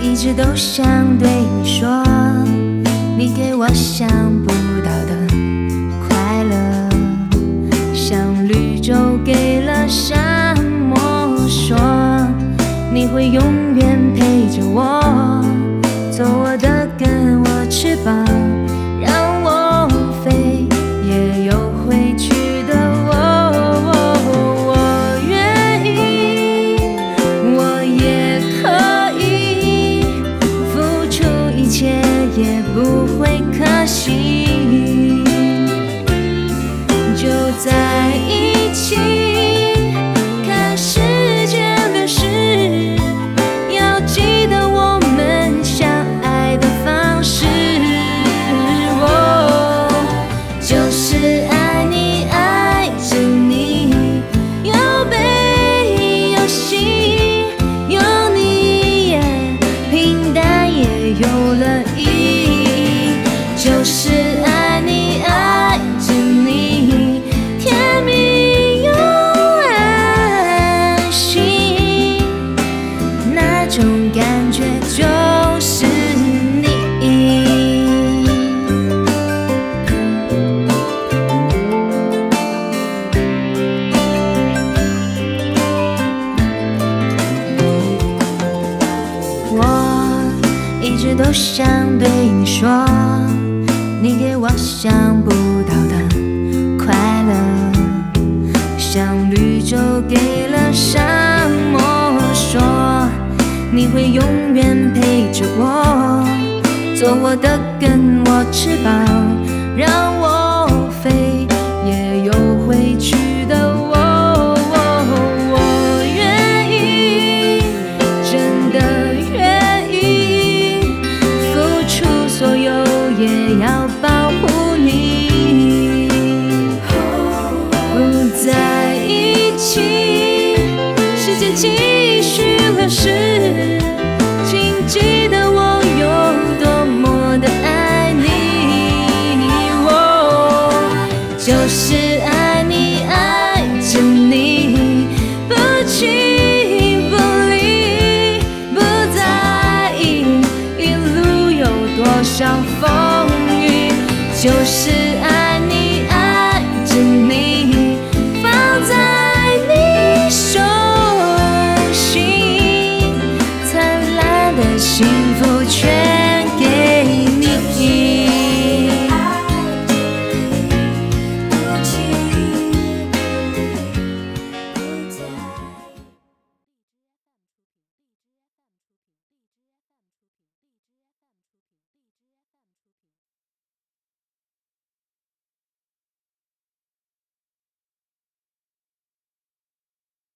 一直都想对你说你给我想不到的快乐。像绿洲给了沙漠说你会永远陪着我做我的根我翅膀。有了意义。就是一直都想对你说，你给我想不到的快乐，像绿洲给了沙漠，说你会永远陪着我，做我的根，我翅膀，起，时间继续流逝，请记得我有多么的爱你。哦，就是爱你，爱着你，不弃不离，不在意一路有多少风雨，就是爱你，爱着你。